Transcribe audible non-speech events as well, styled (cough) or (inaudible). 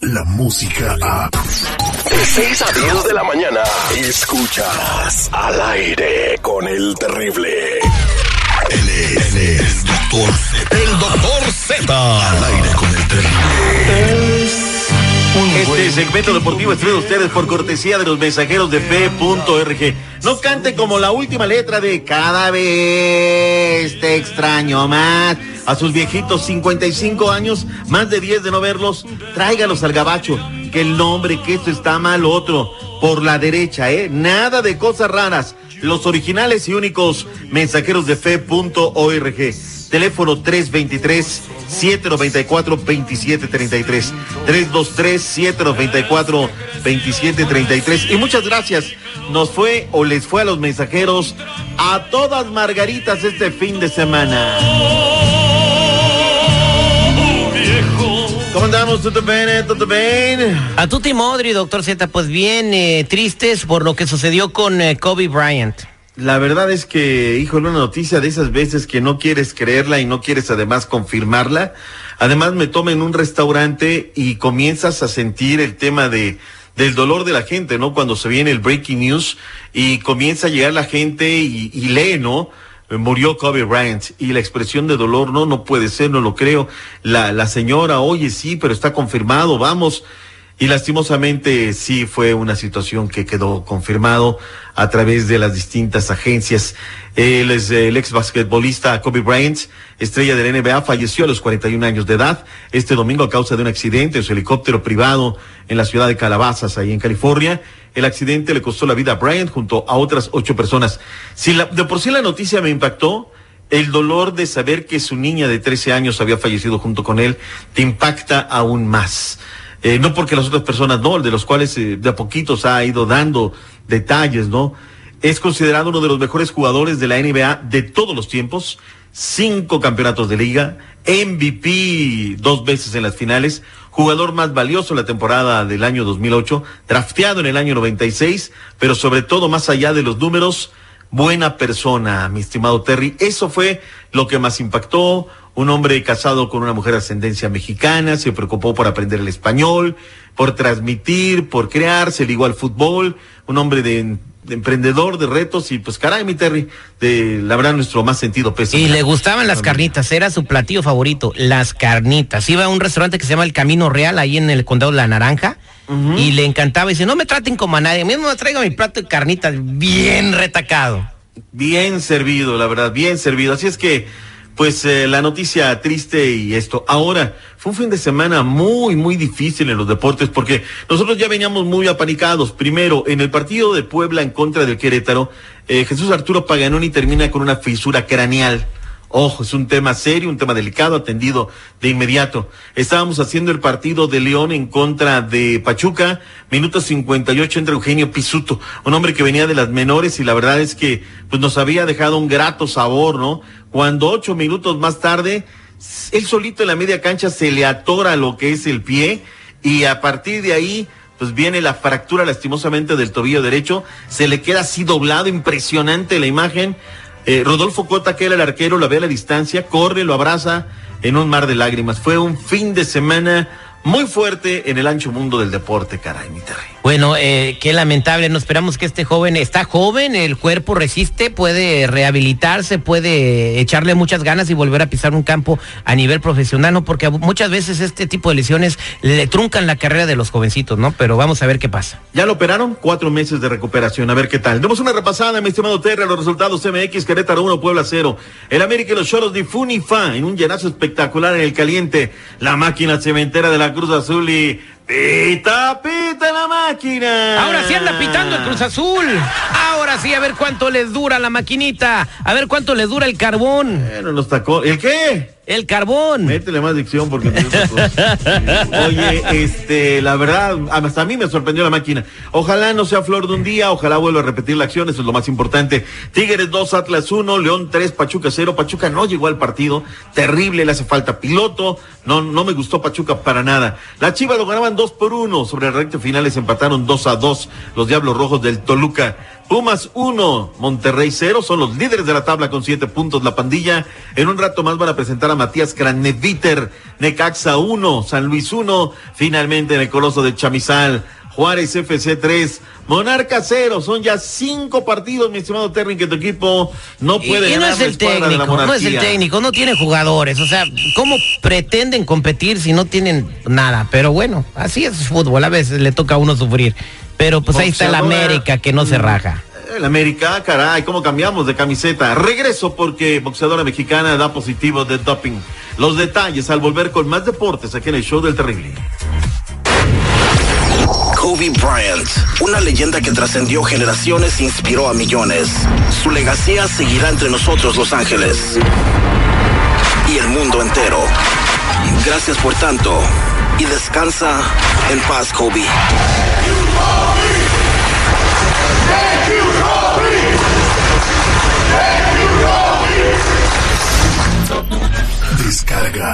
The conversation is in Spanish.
la música a... De 6 a 10 de la mañana, escuchas al aire con el terrible. Él es, él es el doctor Z. El doctor Z. segmento deportivo es traído ustedes por cortesía de los mensajeros de fe.org. No cante como la última letra de cada vez te extraño más. A sus viejitos 55 años, más de 10 de no verlos, tráigalos al gabacho. Que el nombre, que esto está mal otro. Por la derecha, ¿eh? Nada de cosas raras. Los originales y únicos mensajeros de fe.org. Teléfono 323-794-2733. 323-794-2733. Y muchas gracias. Nos fue o les fue a los mensajeros a todas margaritas este fin de semana. ¿Cómo andamos? ¿Todo bien? ¿Todo bien? A Tuti Modri, doctor Z, pues bien eh, tristes por lo que sucedió con eh, Kobe Bryant. La verdad es que, híjole, una noticia de esas veces que no quieres creerla y no quieres además confirmarla. Además me toma en un restaurante y comienzas a sentir el tema de del dolor de la gente, ¿no? Cuando se viene el breaking news y comienza a llegar la gente y, y lee, ¿no? Murió Kobe Bryant y la expresión de dolor, no, no puede ser, no lo creo. La, la señora, oye, sí, pero está confirmado, vamos. Y lastimosamente sí fue una situación que quedó confirmado a través de las distintas agencias. Él es el ex basquetbolista Kobe Bryant, estrella del NBA, falleció a los 41 años de edad este domingo a causa de un accidente en su helicóptero privado en la ciudad de Calabazas, ahí en California. El accidente le costó la vida a Bryant junto a otras ocho personas. Si la, de por sí la noticia me impactó, el dolor de saber que su niña de 13 años había fallecido junto con él te impacta aún más. Eh, no porque las otras personas no, de los cuales eh, de a poquitos ha ido dando detalles, ¿no? Es considerado uno de los mejores jugadores de la NBA de todos los tiempos, cinco campeonatos de liga, MVP dos veces en las finales, jugador más valioso la temporada del año 2008, drafteado en el año 96, pero sobre todo más allá de los números, buena persona, mi estimado Terry. Eso fue lo que más impactó. Un hombre casado con una mujer de ascendencia mexicana, se preocupó por aprender el español, por transmitir, por crear, se ligó al fútbol, un hombre de, de emprendedor, de retos, y pues caray, mi Terry, de la verdad nuestro más sentido peso. Y le gustaban las carnitas, era su platillo favorito, las carnitas. Iba a un restaurante que se llama El Camino Real, ahí en el condado de La Naranja, y le encantaba, y dice, no me traten como a nadie, mismo me traigo mi plato de carnitas bien retacado. Bien servido, la verdad, bien servido. Así es que, pues eh, la noticia triste y esto. Ahora, fue un fin de semana muy, muy difícil en los deportes porque nosotros ya veníamos muy apanicados. Primero, en el partido de Puebla en contra del Querétaro, eh, Jesús Arturo Paganoni termina con una fisura craneal. Ojo, es un tema serio, un tema delicado, atendido de inmediato. Estábamos haciendo el partido de León en contra de Pachuca, minuto 58 entre Eugenio Pisuto, un hombre que venía de las menores y la verdad es que pues nos había dejado un grato sabor, ¿no? Cuando ocho minutos más tarde, él solito en la media cancha se le atora lo que es el pie y a partir de ahí pues viene la fractura lastimosamente del tobillo derecho, se le queda así doblado, impresionante la imagen. Eh, Rodolfo Cota, que era el arquero, lo ve a la distancia, corre, lo abraza en un mar de lágrimas. Fue un fin de semana muy fuerte en el ancho mundo del deporte, caray, mi Terry. Bueno, eh, qué lamentable, no esperamos que este joven, está joven, el cuerpo resiste, puede rehabilitarse, puede echarle muchas ganas y volver a pisar un campo a nivel profesional, ¿no? Porque muchas veces este tipo de lesiones le truncan la carrera de los jovencitos, ¿no? Pero vamos a ver qué pasa. Ya lo operaron, cuatro meses de recuperación, a ver qué tal. Demos una repasada, mi estimado Terry, a los resultados MX, Querétaro 1, Puebla 0. El América y los Choros de Funifa en un llenazo espectacular en el caliente. La máquina cementera de la Cruz Azul y Pita, pita la máquina. Ahora sí anda pitando el Cruz Azul. Ahora sí, a ver cuánto les dura la maquinita. A ver cuánto les dura el carbón. Bueno, los tacó. ¿El qué? El carbón. Métele más dicción porque (laughs) Oye, este, la verdad, hasta a mí me sorprendió la máquina. Ojalá no sea flor de un día, ojalá vuelva a repetir la acción, eso es lo más importante. Tigres 2, Atlas 1, León 3, Pachuca 0. Pachuca no llegó al partido, terrible, le hace falta piloto. No, no me gustó Pachuca para nada. Las Chivas lo ganaban 2 por 1, sobre el recto final les empataron 2 a 2 los Diablos Rojos del Toluca. Pumas 1, Monterrey 0, son los líderes de la tabla con 7 puntos la pandilla. En un rato más van a presentar a Matías Graneviter, Necaxa 1, San Luis 1, finalmente en el Coloso de Chamizal, Juárez FC 3, Monarca 0, son ya cinco partidos, mi estimado Terry, que tu equipo no puede y, y no es el técnico, no es el técnico, no tiene jugadores, o sea, ¿cómo pretenden competir si no tienen nada? Pero bueno, así es fútbol, a veces le toca a uno sufrir. Pero pues ahí está el América que no se raja. El América, caray, ¿cómo cambiamos de camiseta? Regreso porque boxeadora mexicana da positivo de doping. Los detalles al volver con más deportes aquí en el show del terrible. Kobe Bryant, una leyenda que trascendió generaciones e inspiró a millones. Su legacía seguirá entre nosotros, Los Ángeles. Y el mundo entero. Gracias por tanto. Y descansa en paz, Kobe.